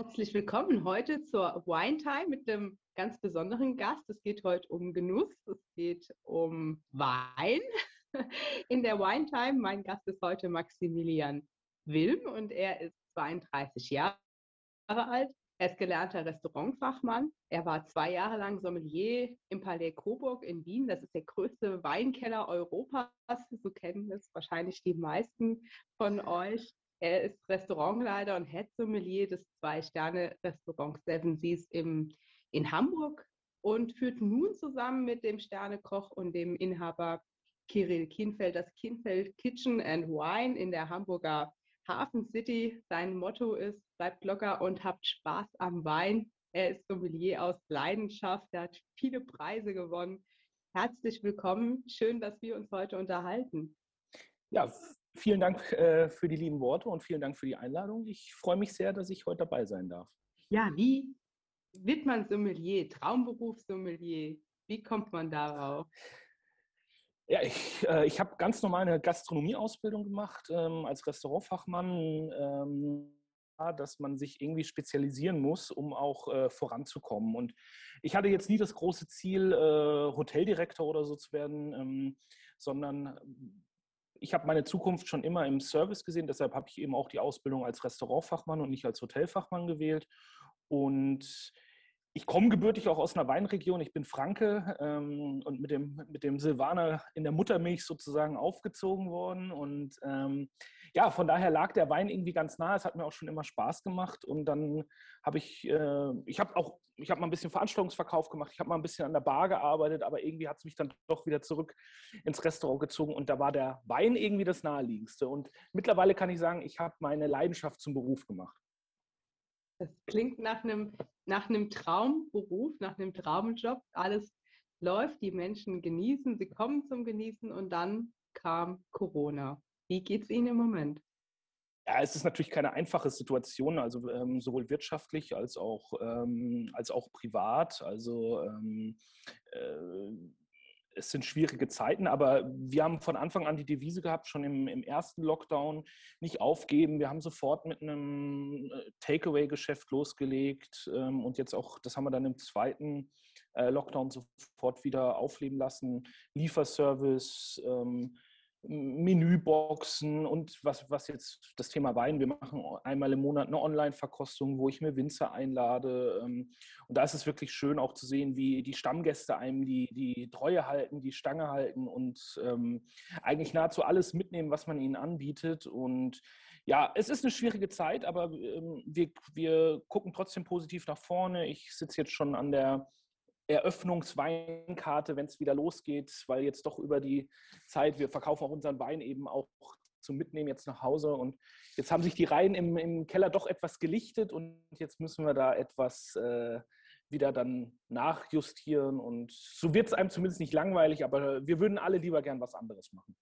Herzlich willkommen heute zur Wine Time mit einem ganz besonderen Gast. Es geht heute um Genuss, es geht um Wein. In der Wine Time, mein Gast ist heute Maximilian Wilm und er ist 32 Jahre alt. Er ist gelernter Restaurantfachmann. Er war zwei Jahre lang Sommelier im Palais Coburg in Wien. Das ist der größte Weinkeller Europas. So kennen es wahrscheinlich die meisten von euch. Er ist Restaurantleiter und Head Sommelier des Zwei-Sterne-Restaurants Seven Seas im, in Hamburg und führt nun zusammen mit dem Sternekoch und dem Inhaber Kirill Kienfeld das Kienfeld Kitchen and Wine in der Hamburger Hafen City. Sein Motto ist, bleibt locker und habt Spaß am Wein. Er ist Sommelier aus Leidenschaft, er hat viele Preise gewonnen. Herzlich willkommen. Schön, dass wir uns heute unterhalten. Ja, vielen Dank äh, für die lieben Worte und vielen Dank für die Einladung. Ich freue mich sehr, dass ich heute dabei sein darf. Ja, wie wird man Sommelier, Traumberuf Sommelier? Wie kommt man darauf? Ja, ich, äh, ich habe ganz normal eine Gastronomieausbildung gemacht ähm, als Restaurantfachmann. Ähm, dass man sich irgendwie spezialisieren muss, um auch äh, voranzukommen. Und ich hatte jetzt nie das große Ziel, äh, Hoteldirektor oder so zu werden, ähm, sondern ich habe meine Zukunft schon immer im Service gesehen, deshalb habe ich eben auch die Ausbildung als Restaurantfachmann und nicht als Hotelfachmann gewählt. Und ich komme gebürtig auch aus einer Weinregion. Ich bin Franke ähm, und mit dem, mit dem Silvaner in der Muttermilch sozusagen aufgezogen worden. Und ähm, ja, von daher lag der Wein irgendwie ganz nah. Es hat mir auch schon immer Spaß gemacht. Und dann habe ich, äh, ich habe auch, ich habe mal ein bisschen Veranstaltungsverkauf gemacht. Ich habe mal ein bisschen an der Bar gearbeitet, aber irgendwie hat es mich dann doch wieder zurück ins Restaurant gezogen. Und da war der Wein irgendwie das Naheliegendste. Und mittlerweile kann ich sagen, ich habe meine Leidenschaft zum Beruf gemacht. Das klingt nach einem, nach einem Traumberuf, nach einem Traumjob. Alles läuft, die Menschen genießen, sie kommen zum Genießen und dann kam Corona. Wie geht es Ihnen im Moment? Ja, es ist natürlich keine einfache Situation, also ähm, sowohl wirtschaftlich als auch, ähm, als auch privat. Also ähm, äh, es sind schwierige Zeiten, aber wir haben von Anfang an die Devise gehabt, schon im, im ersten Lockdown, nicht aufgeben. Wir haben sofort mit einem äh, Takeaway-Geschäft losgelegt ähm, und jetzt auch, das haben wir dann im zweiten äh, Lockdown sofort wieder aufleben lassen. Lieferservice, ähm, Menüboxen und was, was jetzt das Thema Wein. Wir machen einmal im Monat eine Online-Verkostung, wo ich mir Winzer einlade. Ähm, und da ist es wirklich schön auch zu sehen, wie die Stammgäste einem die, die Treue halten, die Stange halten und ähm, eigentlich nahezu alles mitnehmen, was man ihnen anbietet. Und ja, es ist eine schwierige Zeit, aber ähm, wir, wir gucken trotzdem positiv nach vorne. Ich sitze jetzt schon an der Eröffnungsweinkarte, wenn es wieder losgeht, weil jetzt doch über die Zeit, wir verkaufen auch unseren Wein eben auch zum Mitnehmen jetzt nach Hause und jetzt haben sich die Reihen im, im Keller doch etwas gelichtet und jetzt müssen wir da etwas äh, wieder dann nachjustieren und so wird es einem zumindest nicht langweilig, aber wir würden alle lieber gern was anderes machen.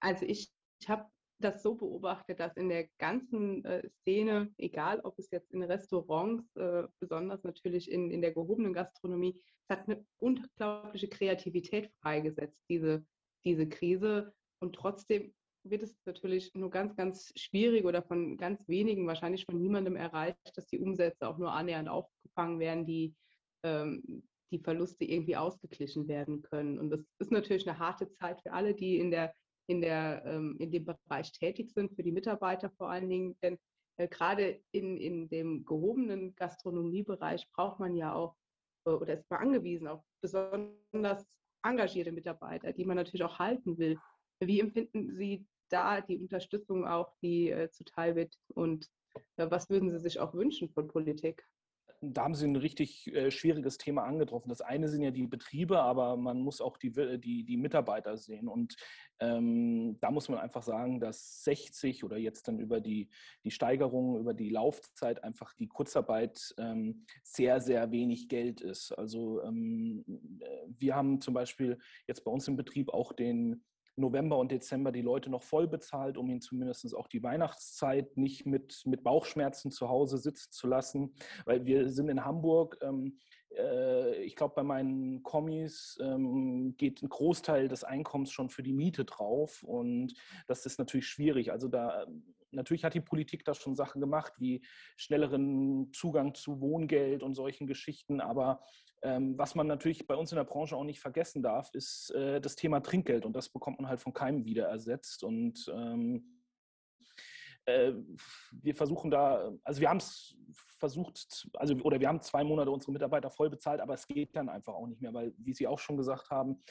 Also ich, ich habe das so beobachtet, dass in der ganzen äh, Szene, egal ob es jetzt in Restaurants, äh, besonders natürlich in, in der gehobenen Gastronomie, es hat eine unglaubliche Kreativität freigesetzt, diese, diese Krise. Und trotzdem wird es natürlich nur ganz, ganz schwierig oder von ganz wenigen, wahrscheinlich von niemandem erreicht, dass die Umsätze auch nur annähernd aufgefangen werden, die, ähm, die Verluste irgendwie ausgeglichen werden können. Und das ist natürlich eine harte Zeit für alle, die in der in, der, ähm, in dem Bereich tätig sind, für die Mitarbeiter vor allen Dingen. Denn äh, gerade in, in dem gehobenen Gastronomiebereich braucht man ja auch äh, oder ist man angewiesen auf besonders engagierte Mitarbeiter, die man natürlich auch halten will. Wie empfinden Sie da die Unterstützung auch, die äh, zuteil wird? Und was würden Sie sich auch wünschen von Politik? Da haben Sie ein richtig äh, schwieriges Thema angetroffen. Das eine sind ja die Betriebe, aber man muss auch die, die, die Mitarbeiter sehen. Und ähm, da muss man einfach sagen, dass 60 oder jetzt dann über die, die Steigerung, über die Laufzeit einfach die Kurzarbeit ähm, sehr, sehr wenig Geld ist. Also ähm, äh, wir haben zum Beispiel jetzt bei uns im Betrieb auch den November und Dezember die Leute noch voll bezahlt, um ihnen zumindest auch die Weihnachtszeit nicht mit, mit Bauchschmerzen zu Hause sitzen zu lassen. Weil wir sind in Hamburg, ähm, äh, ich glaube, bei meinen Kommis ähm, geht ein Großteil des Einkommens schon für die Miete drauf und das ist natürlich schwierig. Also da natürlich hat die Politik da schon Sachen gemacht, wie schnelleren Zugang zu Wohngeld und solchen Geschichten. Aber ähm, was man natürlich bei uns in der Branche auch nicht vergessen darf, ist äh, das Thema Trinkgeld. Und das bekommt man halt von keinem wieder ersetzt. Und ähm, äh, wir versuchen da, also wir haben es versucht, also oder wir haben zwei Monate unsere Mitarbeiter voll bezahlt, aber es geht dann einfach auch nicht mehr, weil, wie Sie auch schon gesagt haben,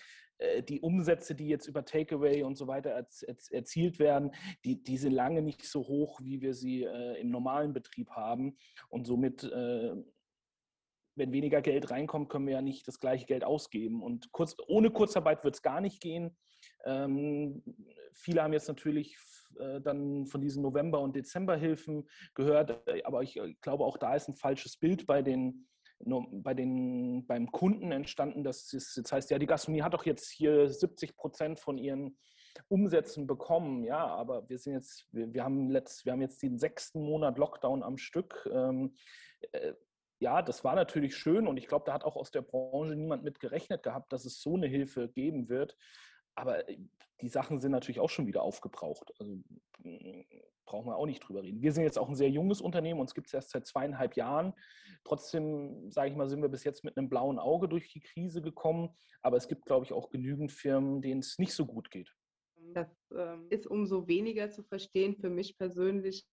äh, die Umsätze, die jetzt über Takeaway und so weiter erzielt werden, die, die sind lange nicht so hoch, wie wir sie äh, im normalen Betrieb haben. Und somit, äh, wenn weniger Geld reinkommt, können wir ja nicht das gleiche Geld ausgeben. Und kurz, ohne Kurzarbeit wird es gar nicht gehen. Ähm, viele haben jetzt natürlich äh, dann von diesen November- und Dezemberhilfen gehört, äh, aber ich äh, glaube, auch da ist ein falsches Bild bei den bei den, beim Kunden entstanden, dass es jetzt heißt, ja, die Gastronomie hat doch jetzt hier 70 Prozent von ihren Umsätzen bekommen. Ja, aber wir sind jetzt, wir, wir, haben, letzt, wir haben jetzt den sechsten Monat Lockdown am Stück. Ähm, äh, ja, das war natürlich schön und ich glaube, da hat auch aus der Branche niemand mit gerechnet gehabt, dass es so eine Hilfe geben wird. Aber äh, die Sachen sind natürlich auch schon wieder aufgebraucht. Also hm, brauchen wir auch nicht drüber reden. Wir sind jetzt auch ein sehr junges Unternehmen, uns gibt es erst seit zweieinhalb Jahren. Trotzdem, sage ich mal, sind wir bis jetzt mit einem blauen Auge durch die Krise gekommen. Aber es gibt, glaube ich, auch genügend Firmen, denen es nicht so gut geht. Das ähm, ist umso weniger zu verstehen. Für mich persönlich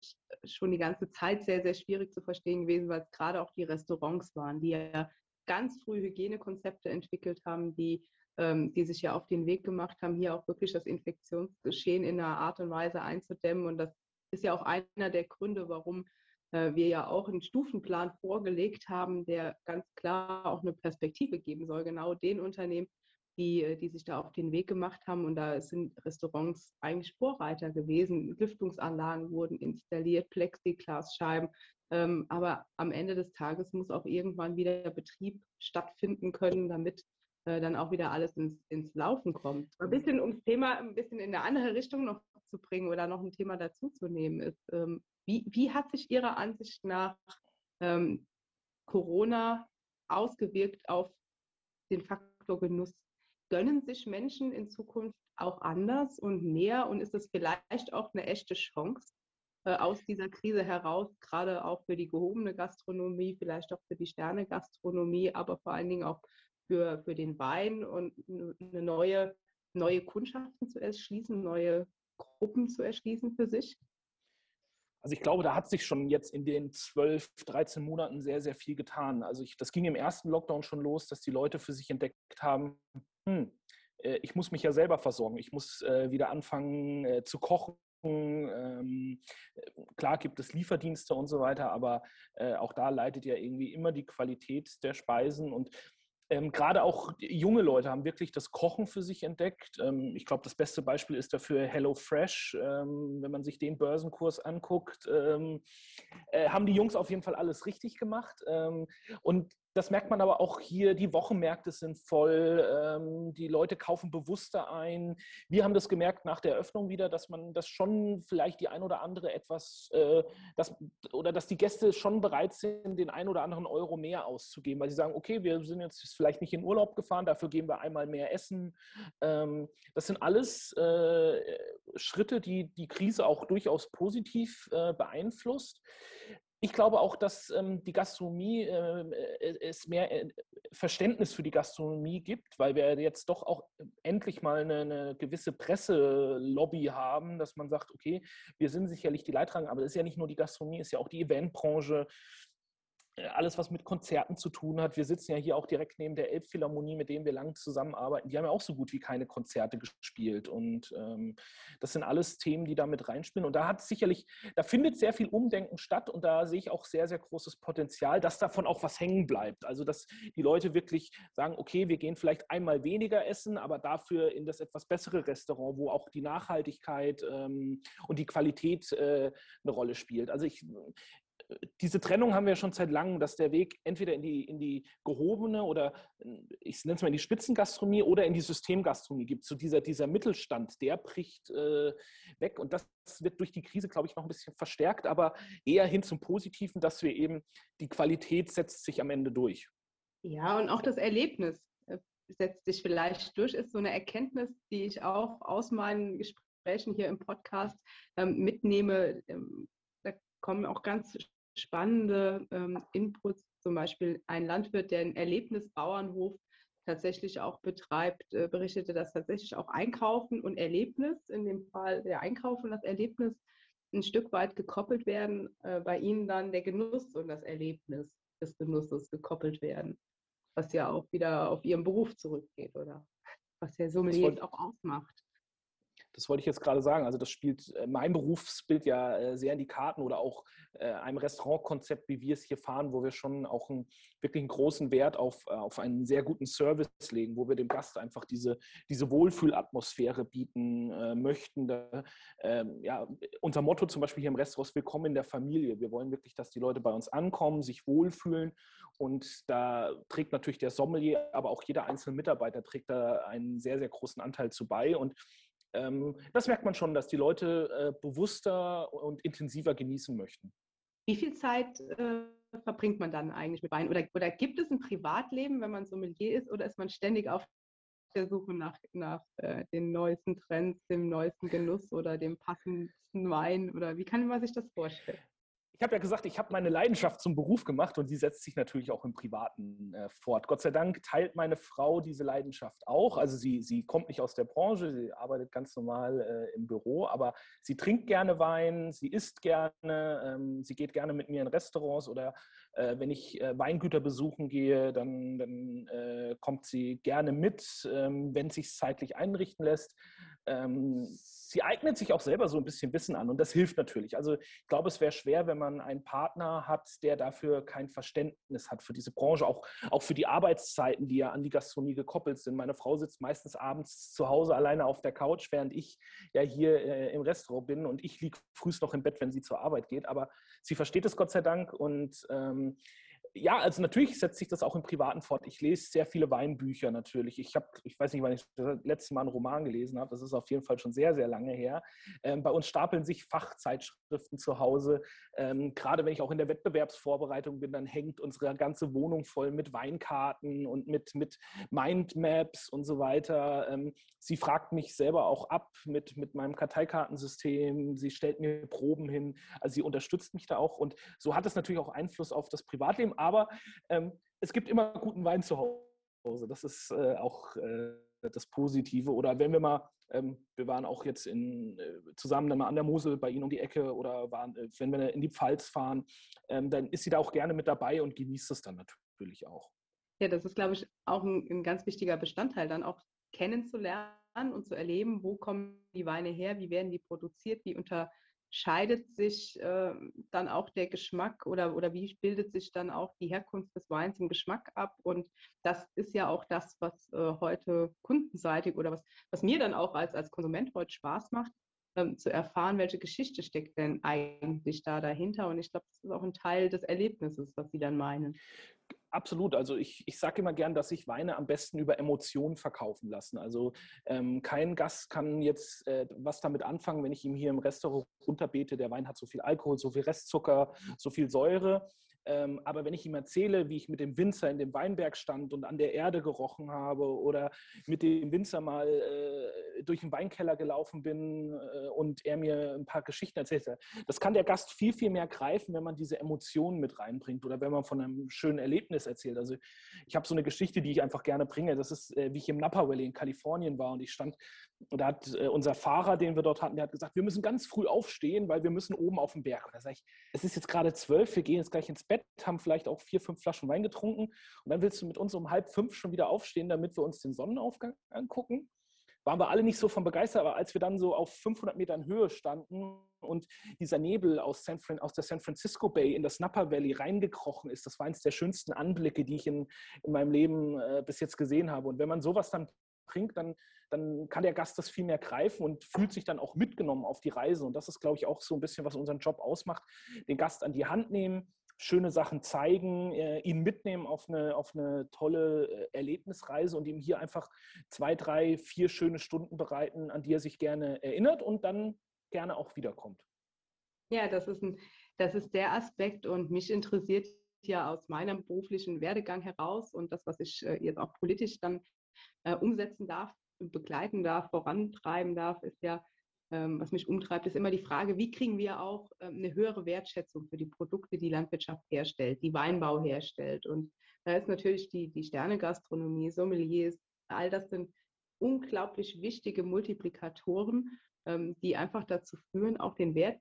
schon die ganze Zeit sehr, sehr schwierig zu verstehen gewesen, weil es gerade auch die Restaurants waren, die ja ganz früh Hygienekonzepte entwickelt haben, die ähm, die sich ja auf den Weg gemacht haben, hier auch wirklich das Infektionsgeschehen in einer Art und Weise einzudämmen. Und das ist ja auch einer der Gründe, warum äh, wir ja auch einen Stufenplan vorgelegt haben, der ganz klar auch eine Perspektive geben soll, genau den Unternehmen, die, äh, die sich da auf den Weg gemacht haben. Und da sind Restaurants eigentlich Vorreiter gewesen. Lüftungsanlagen wurden installiert, Plexiglasscheiben. Ähm, aber am Ende des Tages muss auch irgendwann wieder Betrieb stattfinden können, damit äh, dann auch wieder alles ins, ins Laufen kommt. Ein bisschen ums Thema ein bisschen in eine andere Richtung noch zu bringen oder noch ein Thema dazu zu nehmen ist, ähm, wie, wie hat sich Ihrer Ansicht nach ähm, Corona ausgewirkt auf den Faktor Genuss? Gönnen sich Menschen in Zukunft auch anders und mehr und ist es vielleicht auch eine echte Chance, äh, aus dieser Krise heraus, gerade auch für die gehobene Gastronomie, vielleicht auch für die Sterne-Gastronomie, aber vor allen Dingen auch für, für den Wein und eine neue, neue Kundschaften zu erschließen, neue Gruppen zu erschließen für sich? Also ich glaube, da hat sich schon jetzt in den 12, 13 Monaten sehr, sehr viel getan. Also ich, das ging im ersten Lockdown schon los, dass die Leute für sich entdeckt haben, hm, äh, ich muss mich ja selber versorgen, ich muss äh, wieder anfangen äh, zu kochen. Ähm, klar gibt es Lieferdienste und so weiter, aber auch da leitet ja irgendwie immer die Qualität der Speisen und ähm, Gerade auch junge Leute haben wirklich das Kochen für sich entdeckt. Ähm, ich glaube, das beste Beispiel ist dafür HelloFresh. Ähm, wenn man sich den Börsenkurs anguckt, ähm, äh, haben die Jungs auf jeden Fall alles richtig gemacht. Ähm, und das merkt man aber auch hier, die Wochenmärkte sind voll, ähm, die Leute kaufen bewusster ein. Wir haben das gemerkt nach der Eröffnung wieder, dass man das schon vielleicht die ein oder andere etwas, äh, das, oder dass die Gäste schon bereit sind, den ein oder anderen Euro mehr auszugeben, weil sie sagen, okay, wir sind jetzt vielleicht nicht in Urlaub gefahren, dafür geben wir einmal mehr Essen. Ähm, das sind alles äh, Schritte, die die Krise auch durchaus positiv äh, beeinflusst ich glaube auch, dass ähm, die Gastronomie ähm, äh, es mehr äh, Verständnis für die Gastronomie gibt, weil wir jetzt doch auch endlich mal eine, eine, gewisse Presselobby haben, dass man sagt, okay, wir sind sicherlich die Leidtragenden, aber es ist ja nicht nur die Gastronomie, es ist ja auch die Eventbranche, alles, was mit Konzerten zu tun hat. Wir sitzen ja hier auch direkt neben der Elbphilharmonie, mit denen wir lang zusammenarbeiten. Die haben ja auch so gut wie keine Konzerte gespielt. Und ähm, das sind alles Themen, die da mit reinspielen. Und da hat sicherlich, da findet sehr viel Umdenken statt und da sehe ich auch sehr, sehr großes Potenzial, dass davon auch was hängen bleibt. Also, dass die Leute wirklich sagen, okay, wir gehen vielleicht einmal weniger essen, aber dafür in das etwas bessere Restaurant, wo auch die Nachhaltigkeit ähm, und die Qualität äh, eine Rolle spielt. Also ich, diese Trennung haben wir schon seit langem, dass der Weg entweder in die, in die gehobene oder ich nenne es mal in die Spitzengastronomie oder in die Systemgastronomie gibt. So dieser, dieser Mittelstand, der bricht äh, weg und das wird durch die Krise, glaube ich, noch ein bisschen verstärkt, aber eher hin zum Positiven, dass wir eben die Qualität setzt sich am Ende durch. Ja, und auch das Erlebnis äh, setzt sich vielleicht durch, ist so eine Erkenntnis, die ich auch aus meinen Gesprächen hier im Podcast ähm, mitnehme, ähm, da kommen auch ganz spannende ähm, Inputs. Zum Beispiel ein Landwirt, der einen Erlebnisbauernhof tatsächlich auch betreibt, äh, berichtete, dass tatsächlich auch Einkaufen und Erlebnis, in dem Fall der Einkauf und das Erlebnis, ein Stück weit gekoppelt werden, äh, bei ihnen dann der Genuss und das Erlebnis des Genusses gekoppelt werden, was ja auch wieder auf ihren Beruf zurückgeht, oder was der Sommelier auch ausmacht. Das wollte ich jetzt gerade sagen. Also das spielt äh, mein Berufsbild ja äh, sehr in die Karten oder auch äh, einem Restaurantkonzept, wie wir es hier fahren, wo wir schon auch einen wirklich einen großen Wert auf, auf einen sehr guten Service legen, wo wir dem Gast einfach diese, diese Wohlfühlatmosphäre bieten möchten. Da, äh, ja, unser Motto zum Beispiel hier im Restaurant ist Willkommen in der Familie. Wir wollen wirklich, dass die Leute bei uns ankommen, sich wohlfühlen und da trägt natürlich der Sommelier, aber auch jeder einzelne Mitarbeiter trägt da einen sehr, sehr großen Anteil zu bei und ähm, das merkt man schon, dass die Leute äh, bewusster und intensiver genießen möchten. Wie viel Zeit äh, verbringt man dann eigentlich mit Wein? Oder, oder gibt es ein Privatleben, wenn man Sommelier ist, oder ist man ständig auf der Suche nach, nach äh, den neuesten Trends, dem neuesten Genuss oder dem passendsten Wein? Oder wie kann man sich das vorstellen? Ich habe ja gesagt, ich habe meine Leidenschaft zum Beruf gemacht und die setzt sich natürlich auch im Privaten äh, fort. Gott sei Dank teilt meine Frau diese Leidenschaft auch. Also sie, sie kommt nicht aus der Branche, sie arbeitet ganz normal äh, im Büro, aber sie trinkt gerne Wein, sie isst gerne, ähm, sie geht gerne mit mir in Restaurants oder äh, wenn ich äh, Weingüter besuchen gehe, dann, dann äh, kommt sie gerne mit, ähm, wenn es sich zeitlich einrichten lässt. Ähm, sie eignet sich auch selber so ein bisschen Wissen an und das hilft natürlich. Also ich glaube, es wäre schwer, wenn man einen Partner hat, der dafür kein Verständnis hat für diese Branche, auch, auch für die Arbeitszeiten, die ja an die Gastronomie gekoppelt sind. Meine Frau sitzt meistens abends zu Hause alleine auf der Couch, während ich ja hier äh, im Restaurant bin und ich liege frühst noch im Bett, wenn sie zur Arbeit geht. Aber sie versteht es Gott sei Dank und ähm, ja, also natürlich setzt sich das auch im Privaten fort. Ich lese sehr viele Weinbücher natürlich. Ich habe, ich weiß nicht, wann ich das letzte Mal einen Roman gelesen habe. Das ist auf jeden Fall schon sehr, sehr lange her. Ähm, bei uns stapeln sich Fachzeitschriften zu Hause. Ähm, gerade wenn ich auch in der Wettbewerbsvorbereitung bin, dann hängt unsere ganze Wohnung voll mit Weinkarten und mit, mit Mindmaps und so weiter. Ähm, sie fragt mich selber auch ab mit, mit meinem Karteikartensystem. Sie stellt mir Proben hin. Also sie unterstützt mich da auch. Und so hat es natürlich auch Einfluss auf das Privatleben aber ähm, es gibt immer guten Wein zu Hause. Das ist äh, auch äh, das Positive. Oder wenn wir mal, ähm, wir waren auch jetzt in, äh, zusammen dann mal an der Mosel bei Ihnen um die Ecke oder waren, äh, wenn wir in die Pfalz fahren, ähm, dann ist sie da auch gerne mit dabei und genießt es dann natürlich auch. Ja, das ist, glaube ich, auch ein, ein ganz wichtiger Bestandteil, dann auch kennenzulernen und zu erleben, wo kommen die Weine her, wie werden die produziert, wie unter scheidet sich äh, dann auch der Geschmack oder, oder wie bildet sich dann auch die Herkunft des Weins im Geschmack ab? Und das ist ja auch das, was äh, heute kundenseitig oder was, was mir dann auch als, als Konsument heute Spaß macht, ähm, zu erfahren, welche Geschichte steckt denn eigentlich da dahinter. Und ich glaube, das ist auch ein Teil des Erlebnisses, was Sie dann meinen. Absolut. Also ich, ich sage immer gern, dass sich Weine am besten über Emotionen verkaufen lassen. Also ähm, kein Gast kann jetzt äh, was damit anfangen, wenn ich ihm hier im Restaurant runterbete, der Wein hat so viel Alkohol, so viel Restzucker, so viel Säure. Ähm, aber wenn ich ihm erzähle, wie ich mit dem Winzer in dem Weinberg stand und an der Erde gerochen habe oder mit dem Winzer mal äh, durch den Weinkeller gelaufen bin äh, und er mir ein paar Geschichten erzählt hat, das kann der Gast viel, viel mehr greifen, wenn man diese Emotionen mit reinbringt oder wenn man von einem schönen Erlebnis erzählt. Also ich habe so eine Geschichte, die ich einfach gerne bringe. Das ist, äh, wie ich im Napa Valley in Kalifornien war und ich stand, und da hat äh, unser Fahrer, den wir dort hatten, der hat gesagt, wir müssen ganz früh aufstehen, weil wir müssen oben auf den Berg. Und da sage ich, es ist jetzt gerade zwölf, wir gehen jetzt gleich ins Bett Bett, haben vielleicht auch vier, fünf Flaschen Wein getrunken und dann willst du mit uns um halb fünf schon wieder aufstehen, damit wir uns den Sonnenaufgang angucken. Waren wir alle nicht so von begeistert, aber als wir dann so auf 500 Metern Höhe standen und dieser Nebel aus, San, aus der San Francisco Bay in das Napa Valley reingekrochen ist, das war eines der schönsten Anblicke, die ich in, in meinem Leben äh, bis jetzt gesehen habe. Und wenn man sowas dann trinkt, dann, dann kann der Gast das viel mehr greifen und fühlt sich dann auch mitgenommen auf die Reise. Und das ist, glaube ich, auch so ein bisschen, was unseren Job ausmacht. Den Gast an die Hand nehmen, schöne Sachen zeigen, äh, ihn mitnehmen auf eine, auf eine tolle äh, Erlebnisreise und ihm hier einfach zwei, drei, vier schöne Stunden bereiten, an die er sich gerne erinnert und dann gerne auch wiederkommt. Ja, das ist, ein, das ist der Aspekt und mich interessiert ja aus meinem beruflichen Werdegang heraus und das, was ich äh, jetzt auch politisch dann äh, umsetzen darf, begleiten darf, vorantreiben darf, ist ja was mich umtreibt, ist immer die Frage, wie kriegen wir auch ähm, eine höhere Wertschätzung für die Produkte, die Landwirtschaft herstellt, die Weinbau herstellt. Und da ist natürlich die, die Sternegastronomie, Sommeliers, all das sind unglaublich wichtige Multiplikatoren, ähm, die einfach dazu führen, auch den Wert,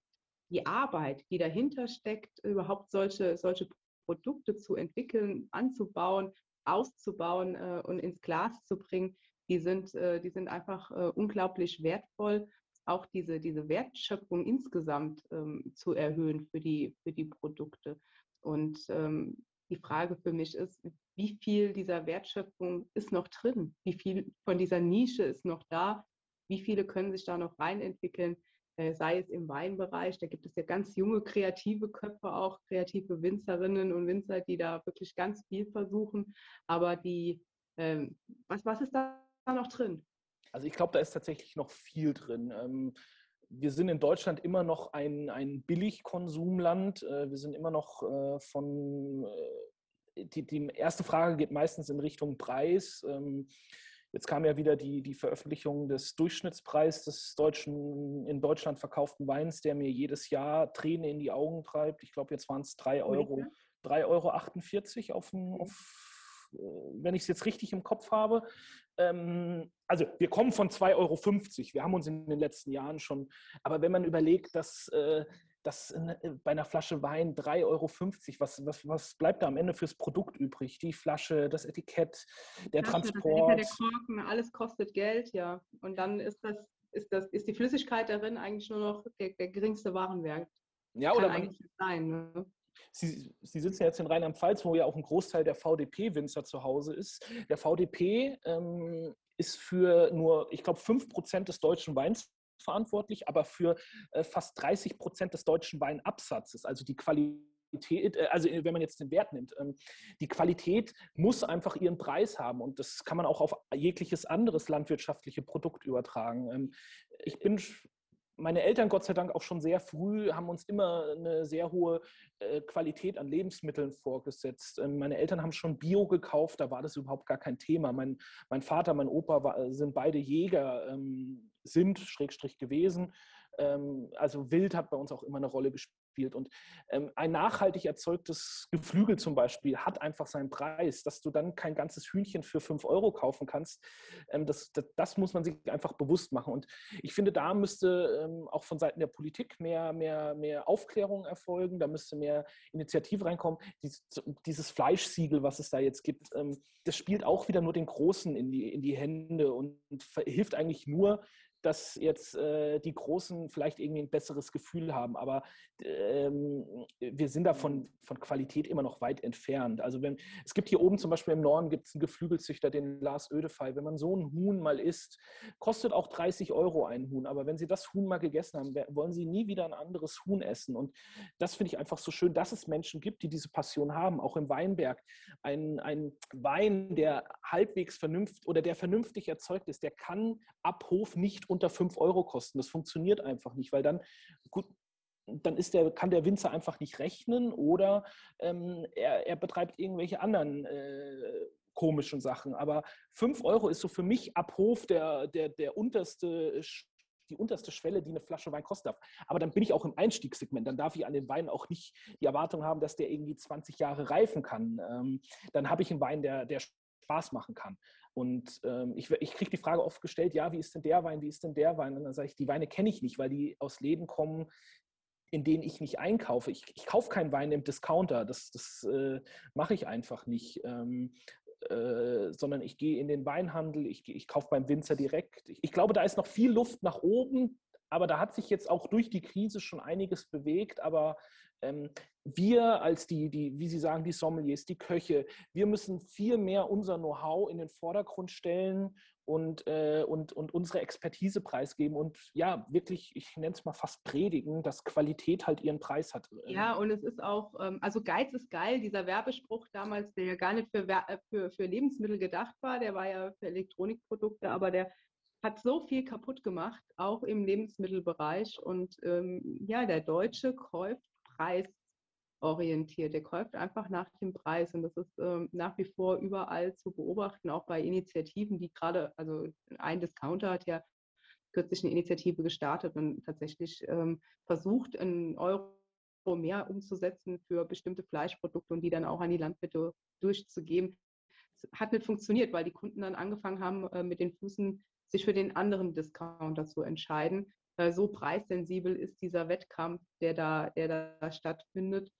die Arbeit, die dahinter steckt, überhaupt solche, solche Produkte zu entwickeln, anzubauen, auszubauen äh, und ins Glas zu bringen, die sind, äh, die sind einfach äh, unglaublich wertvoll auch diese, diese Wertschöpfung insgesamt ähm, zu erhöhen für die, für die Produkte. Und ähm, die Frage für mich ist, wie viel dieser Wertschöpfung ist noch drin? Wie viel von dieser Nische ist noch da? Wie viele können sich da noch reinentwickeln? Äh, sei es im Weinbereich, da gibt es ja ganz junge kreative Köpfe auch, kreative Winzerinnen und Winzer, die da wirklich ganz viel versuchen. Aber die, ähm, was, was ist da noch drin? Also ich glaube, da ist tatsächlich noch viel drin. Ähm, wir sind in Deutschland immer noch ein, ein Billigkonsumland. Äh, wir sind immer noch äh, von, äh, die, die erste Frage geht meistens in Richtung Preis. Ähm, jetzt kam ja wieder die, die Veröffentlichung des Durchschnittspreises des deutschen, in Deutschland verkauften Weins, der mir jedes Jahr Tränen in die Augen treibt. Ich glaube, jetzt waren es 3 Euro, 3,48 Euro auf, auf wenn ich es jetzt richtig im Kopf habe. Ähm, also wir kommen von 2,50 Euro. Wir haben uns in den letzten Jahren schon, aber wenn man überlegt, dass, äh, dass bei einer Flasche Wein 3,50 Euro, was, was, was bleibt da am Ende fürs Produkt übrig? Die Flasche, das Etikett, der Flasche, Transport. Etikett, der Korken, alles kostet Geld, ja. Und dann ist das, ist das, ist die Flüssigkeit darin eigentlich nur noch der, der geringste Warenwert. Ja, Kann oder man, sein. Ne? Sie, Sie sitzen jetzt in Rheinland-Pfalz, wo ja auch ein Großteil der VDP-Winzer zu Hause ist. Der VDP ähm, ist für nur, ich glaube, 5% des deutschen Weins verantwortlich, aber für äh, fast 30 Prozent des deutschen Weinabsatzes, also die Qualität äh, also wenn man jetzt den Wert nimmt, ähm, die Qualität muss einfach ihren Preis haben und das kann man auch auf jegliches anderes landwirtschaftliche Produkt übertragen. Ähm, ich bin meine Eltern, Gott sei Dank, auch schon sehr früh, haben uns immer eine sehr hohe äh, Qualität an Lebensmitteln vorgesetzt. Ähm, meine Eltern haben schon Bio gekauft, da war das überhaupt gar kein Thema. Mein, mein Vater, mein Opa war, sind beide Jäger, ähm, sind, Schrägstrich gewesen. Ähm, also Wild hat bei uns auch immer eine Rolle gespielt spielt. Und ähm, ein nachhaltig erzeugtes Geflügel zum Beispiel hat einfach seinen Preis, dass du dann kein ganzes Hühnchen für 5 Euro kaufen kannst. Ähm, das, das, das, muss man sich einfach bewusst machen. Und ich finde, da müsste ähm, auch von Seiten der Politik mehr, mehr, mehr Aufklärung erfolgen, da müsste mehr Initiative reinkommen. Dies, dieses Fleischsiegel, was es da jetzt gibt, ähm, das spielt auch wieder nur den Großen in die, in die Hände und hilft eigentlich nur, dass jetzt äh, die Großen vielleicht irgendwie ein besseres Gefühl haben. Aber ähm, wir sind davon mhm. von Qualität immer noch weit entfernt. Also wenn es gibt hier oben zum Beispiel im Norden gibt es einen Geflügelzüchter, den Lars Ödefey. Wenn man so ein Huhn mal isst, kostet auch 30 Euro ein Huhn. Aber wenn Sie das Huhn mal gegessen haben, wollen Sie nie wieder ein anderes Huhn essen. Und das finde ich einfach so schön, dass es Menschen gibt, die diese Passion haben. Auch im Weinberg. Ein, ein Wein, der halbwegs vernünftig oder der vernünftig erzeugt ist, der kann ab Hof nicht unter 5 Euro kosten. Das funktioniert einfach nicht, weil dann, gut, dann ist der, kann der Winzer einfach nicht rechnen oder ähm, er, er, betreibt irgendwelche anderen äh, komischen Sachen. Aber 5 Euro ist so für mich ab Hof der, der, der unterste die unterste Schwelle, die eine Flasche Wein kosten darf. Aber dann bin ich auch im Einstiegssegment. Dann darf ich an den Wein auch nicht die Erwartung haben, dass der irgendwie 20 Jahre reifen kann. Ähm, dann habe ich einen Wein, der, der Spaß machen kann. Und ähm, ich, ich kriege die Frage oft gestellt, ja, wie ist denn der Wein, wie ist denn der Wein? Und dann sage ich, die Weine kenne ich nicht, weil die aus Läden kommen, in denen ich nicht einkaufe. Ich, ich kaufe keinen Wein im Discounter, das, das äh, mache ich einfach nicht. Ähm, äh, sondern ich gehe in den Weinhandel, ich, ich kaufe beim Winzer direkt. Ich, ich, glaube, da ist noch viel Luft nach oben, aber da hat sich jetzt auch durch die Krise schon einiges bewegt. Aber wir als die, die, wie Sie sagen, die Sommeliers, die Köche, wir müssen viel mehr unser Know-how in den Vordergrund stellen und, äh, und, und unsere Expertise preisgeben und ja, wirklich, ich nenne es mal fast predigen, dass Qualität halt ihren Preis hat. Ja, und es ist auch, ähm, also Geiz ist geil, dieser Werbespruch damals, der ja gar nicht für, äh, für, für Lebensmittel gedacht war, der war ja für Elektronikprodukte, aber der hat so viel kaputt gemacht, auch im Lebensmittelbereich. Und ähm, ja, der Deutsche kauft Preis orientiert. Der kauft einfach nach dem Preis und das ist ähm, nach wie vor überall zu beobachten, auch bei Initiativen, die gerade, also ein Discounter hat ja kürzlich eine Initiative gestartet und tatsächlich ähm, versucht, einen Euro mehr umzusetzen für bestimmte Fleischprodukte und die dann auch an die Landwirte durchzugeben. Es hat nicht funktioniert, weil die Kunden dann angefangen haben, äh, mit den Füßen sich für den anderen Discounter zu entscheiden. Äh, so preissensibel ist dieser Wettkampf, der da, der da stattfindet.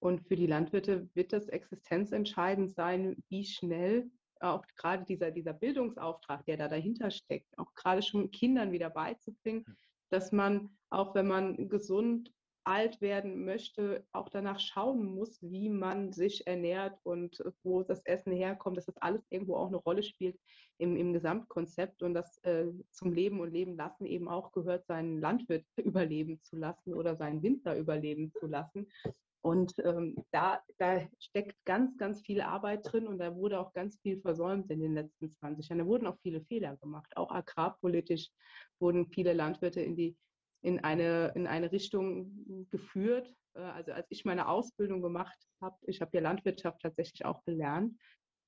Und für die Landwirte wird das existenzentscheidend sein, wie schnell auch gerade dieser, dieser Bildungsauftrag, der da dahinter steckt, auch gerade schon Kindern wieder beizubringen, hm. dass man, auch wenn man gesund alt werden möchte, auch danach schauen muss, wie man sich ernährt und wo das Essen herkommt, dass das alles irgendwo auch eine Rolle spielt im, im Gesamtkonzept und dass äh, zum Leben und Leben lassen eben auch gehört, seinen Landwirt überleben zu lassen oder seinen Winter überleben zu lassen. Und ähm, da, da steckt ganz, ganz viel Arbeit drin und da wurde auch ganz viel versäumt in den letzten 20 Jahren. Da wurden auch viele Fehler gemacht. Auch agrarpolitisch wurden viele Landwirte in die in eine, in eine Richtung geführt. Äh, also als ich meine Ausbildung gemacht habe, ich habe ja Landwirtschaft tatsächlich auch gelernt,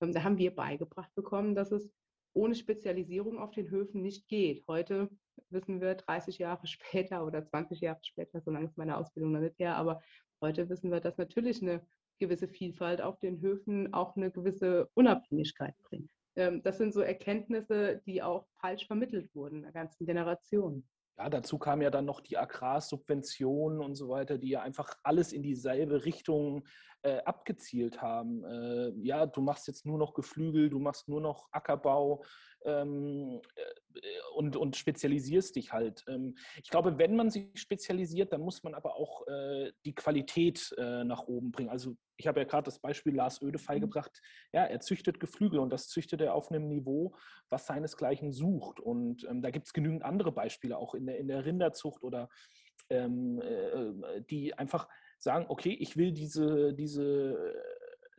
ähm, da haben wir beigebracht bekommen, dass es ohne Spezialisierung auf den Höfen nicht geht. Heute wissen wir 30 Jahre später oder 20 Jahre später, so lange ist meine Ausbildung noch nicht her, aber heute wissen wir, dass natürlich eine gewisse Vielfalt auf den Höfen auch eine gewisse Unabhängigkeit bringt. Ähm, das sind so Erkenntnisse, die auch falsch vermittelt wurden, der ganzen Generation. Ja, dazu kam ja dann noch die Agrarsubventionen und so weiter, die ja einfach alles in dieselbe Richtung äh, abgezielt haben. Äh, ja, du machst jetzt nur noch Geflügel, du machst nur noch Ackerbau ähm, äh, und, und spezialisierst dich halt. Ähm, ich glaube, wenn man sich spezialisiert, dann muss man aber auch äh, die Qualität äh, nach oben bringen. Also ich habe ja gerade das Beispiel Lars Ödefey mhm. gebracht. Ja, er züchtet Geflügel und das züchtet er auf einem Niveau, was seinesgleichen sucht. Und ähm, da gibt es genügend andere Beispiele, auch in der, in der Rinderzucht oder ähm, äh, die einfach sagen, okay, ich will diese, diese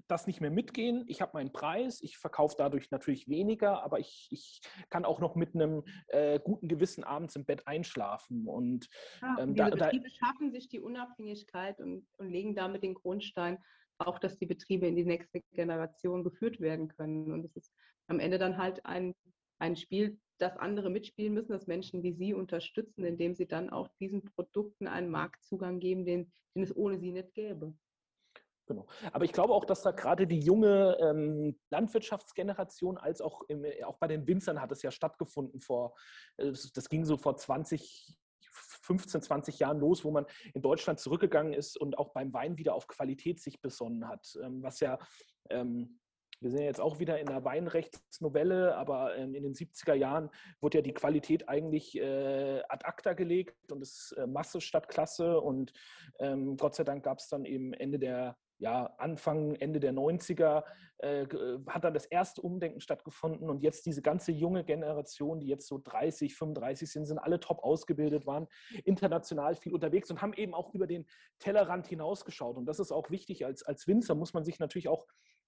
das nicht mehr mitgehen. Ich habe meinen Preis, ich verkaufe dadurch natürlich weniger, aber ich, ich kann auch noch mit einem äh, guten Gewissen abends im Bett einschlafen. Und, ja, ähm, diese da, Betriebe da, schaffen sich die Unabhängigkeit und, und legen damit den Grundstein, auch dass die Betriebe in die nächste Generation geführt werden können. Und es ist am Ende dann halt ein, ein Spiel, das andere mitspielen müssen, dass Menschen wie Sie unterstützen, indem sie dann auch diesen Produkten einen Marktzugang geben, den, den es ohne sie nicht gäbe. Genau. Aber ich glaube auch, dass da gerade die junge ähm, Landwirtschaftsgeneration als auch, im, auch bei den Winzern hat es ja stattgefunden vor, äh, das ging so vor 20, 15, 20 Jahren los, wo man in Deutschland zurückgegangen ist und auch beim Wein wieder auf Qualität sich besonnen hat, ähm, was ja ähm, wir sind ja jetzt auch wieder in einer Weinrechtsnovelle, aber ähm, in den 70er Jahren wurde ja die Qualität eigentlich äh, ad acta gelegt und es äh, Masse statt Klasse. Und ähm, Gott sei Dank gab es dann eben Ende der ja, Anfang, Ende der 90er äh, äh, hat dann das erste Umdenken stattgefunden und jetzt diese ganze junge Generation, die jetzt so 30, 35 sind, sind alle top ausgebildet, waren international viel unterwegs und haben eben auch über den Tellerrand hinausgeschaut. Und das ist auch wichtig. Als, als Winzer muss man sich natürlich auch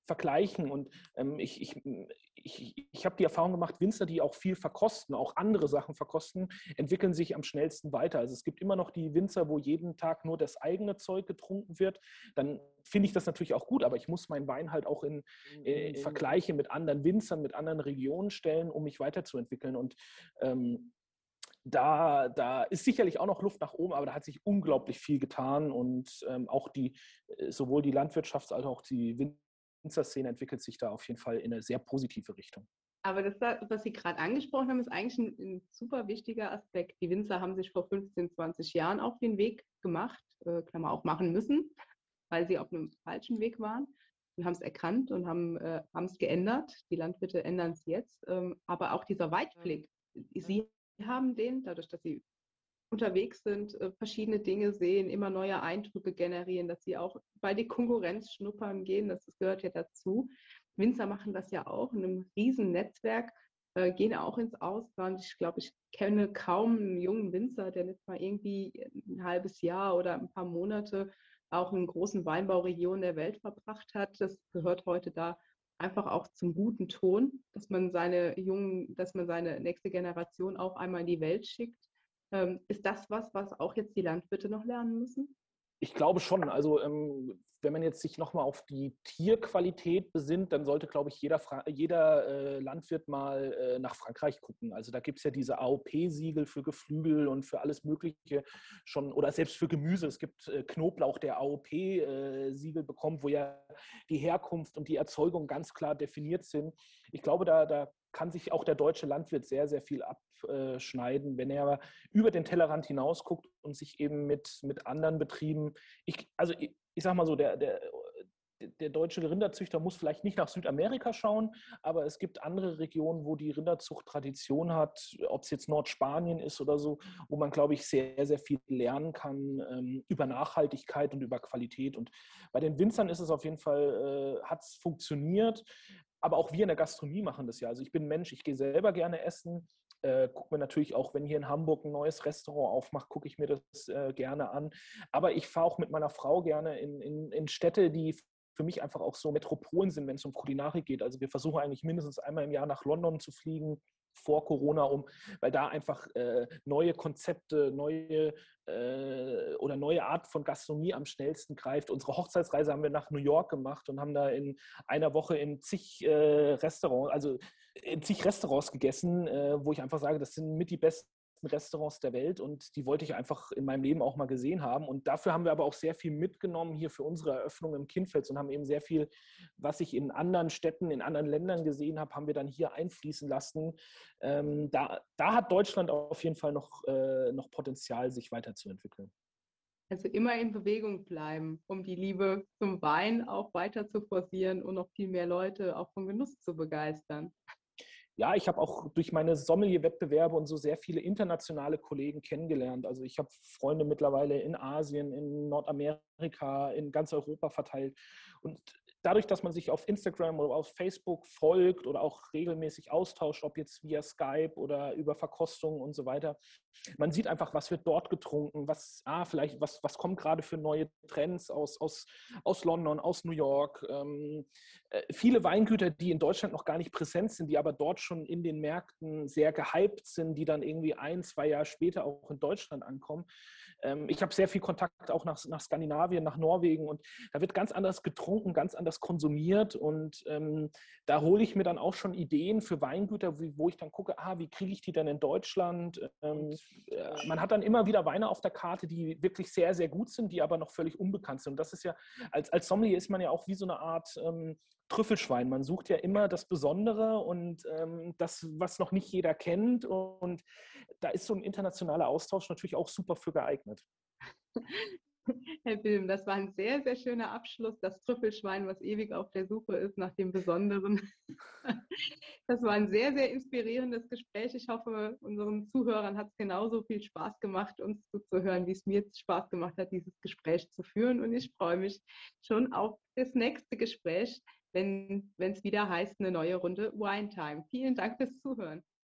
vergleichen. Und ähm, ich, ich, ich, ich habe die Erfahrung gemacht, Winzer, die auch viel verkosten, auch andere Sachen verkosten, entwickeln sich am schnellsten weiter. Also es gibt immer noch die Winzer, wo jeden Tag nur das eigene Zeug getrunken wird. Dann finde ich das natürlich auch gut, aber ich muss meinen Wein halt auch in, in Vergleiche mit anderen Winzern, mit anderen Regionen stellen, um mich weiterzuentwickeln. Und ähm, da, da ist sicherlich auch noch Luft nach oben, aber da hat sich unglaublich viel getan und ähm, auch die, äh, sowohl die Landwirtschaft als auch die Winzer Winzerszene entwickelt sich da auf jeden Fall in eine sehr positive Richtung. Aber das, was Sie gerade angesprochen haben, ist eigentlich ein, ein, super wichtiger Aspekt. Die Winzer haben sich vor 15, 20 Jahren auf den Weg gemacht, äh, Klammer auch machen müssen, weil sie auf einem falschen Weg waren und haben es erkannt und haben äh, es geändert. Die Landwirte ändern es jetzt. Ähm, aber auch dieser Weitblick, Sie haben den, dadurch, dass Sie unterwegs sind, äh, verschiedene Dinge sehen, immer neue Eindrücke generieren, dass sie auch bei der Konkurrenz schnuppern gehen, das gehört ja dazu. Winzer machen das ja auch in einem riesen Netzwerk, äh, gehen auch ins Ausland. Ich glaube, ich kenne kaum einen jungen Winzer, der nicht mal irgendwie ein halbes Jahr oder ein paar Monate auch in großen Weinbauregionen der Welt verbracht hat. Das gehört heute da einfach auch zum guten Ton, dass man seine jungen, dass man seine nächste Generation auch einmal in die Welt schickt ähm, ist das was, was auch jetzt die Landwirte noch lernen müssen? Ich glaube schon. Also ähm, wenn man jetzt sich nochmal auf die Tierqualität besinnt, dann sollte, glaube ich, jeder, jeder äh, Landwirt mal äh, nach Frankreich gucken. Also da gibt es ja diese AOP-Siegel für Geflügel und für alles Mögliche schon, oder selbst für Gemüse. Es gibt äh, Knoblauch, der AOP-Siegel bekommt, wo ja die Herkunft und die Erzeugung ganz klar definiert sind. Ich glaube, da, da kann sich auch der deutsche Landwirt sehr, sehr viel abschneiden, wenn er über den Tellerrand hinaus guckt und sich eben mit, mit anderen Betrieben, ich, also ich, ich sag mal so, der, der, der deutsche Rinderzüchter muss vielleicht nicht nach Südamerika schauen, aber es gibt andere Regionen, wo die Rinderzucht Tradition hat, ob es jetzt Nordspanien ist oder so, wo man, glaube ich, sehr, sehr viel lernen kann ähm, über Nachhaltigkeit und über Qualität. Und bei den Winzern ist es auf jeden Fall, äh, hat es funktioniert aber auch wir in der Gastronomie machen das ja. Also ich bin Mensch, ich gehe selber gerne essen. Äh, gucke mir natürlich auch, wenn hier in Hamburg ein neues Restaurant aufmacht, gucke ich mir das äh, gerne an. Aber ich fahre auch mit meiner Frau gerne in, in, in Städte, die für mich einfach auch so Metropolen sind, wenn es um Kulinarik geht. Also wir versuchen eigentlich mindestens einmal im Jahr nach London zu fliegen, vor Corona um, weil da einfach äh, neue Konzepte, neue äh, oder neue Art von Gastronomie am schnellsten greift. Unsere Hochzeitsreise haben wir nach New York gemacht und haben da in einer Woche in zig äh, Restaurants, also in zig Restaurants gegessen, äh, wo ich einfach sage, das sind mit die besten Restaurants der Welt und die wollte ich einfach in meinem Leben auch mal gesehen haben. Und dafür haben wir aber auch sehr viel mitgenommen hier für unsere Eröffnung im Kindfels und haben eben sehr viel, was ich in anderen Städten, in anderen Ländern gesehen habe, haben wir dann hier einfließen lassen. Ähm, da, da hat Deutschland auf jeden Fall noch, äh, noch Potenzial, sich weiterzuentwickeln. Also immer in Bewegung bleiben, um die Liebe zum Wein auch weiter zu forcieren und noch viel mehr Leute auch vom Genuss zu begeistern ja, ich habe auch durch meine Sommelier-Wettbewerbe und so sehr viele internationale Kollegen kennengelernt. Also ich habe Freunde mittlerweile in Asien, in Nordamerika, in ganz Europa verteilt. Und dadurch, dass man sich auf Instagram oder auf Facebook folgt oder auch regelmäßig austauscht, ob jetzt via Skype oder über Verkostungen und so weiter, man sieht einfach, was wird dort getrunken, was, ah, vielleicht, was, was kommt gerade für neue Trends aus, aus, aus London, aus New York. Ähm, äh, viele Weingüter, die in Deutschland noch gar nicht präsent sind, die aber dort schon in den Märkten sehr gehypt sind, die dann irgendwie ein, zwei Jahre später auch in Deutschland ankommen. Ähm, ich habe sehr viel Kontakt auch nach, nach Skandinavien, nach Norwegen und da wird ganz anders getrunken, ganz anders konsumiert und ähm, da hole ich mir dann auch schon Ideen für Weingüter, wie, wo ich dann gucke, ah, wie kriege ich die denn in Deutschland? Ähm, äh, man hat dann immer wieder Weine auf der Karte, die wirklich sehr, sehr gut sind, die aber noch völlig unbekannt sind. Und das ist ja, als, als Sommelier ist man ja auch wie so eine Art ähm, Trüffelschwein. Man sucht ja immer das Besondere und ähm, das, was noch nicht jeder kennt. Und da ist so ein internationaler Austausch natürlich auch super für geeignet. Herr Wilm, das war ein sehr, sehr schöner Abschluss. Das Trüffelschwein, was ewig auf der Suche ist nach dem Besonderen. Das war ein sehr, sehr inspirierendes Gespräch. Ich hoffe, unseren Zuhörern hat es genauso viel Spaß gemacht, uns zuzuhören, wie es mir Spaß gemacht hat, dieses Gespräch zu führen. Und ich freue mich schon auf das nächste Gespräch, wenn es wieder heißt, eine neue Runde Wine Time. Vielen Dank fürs Zuhören.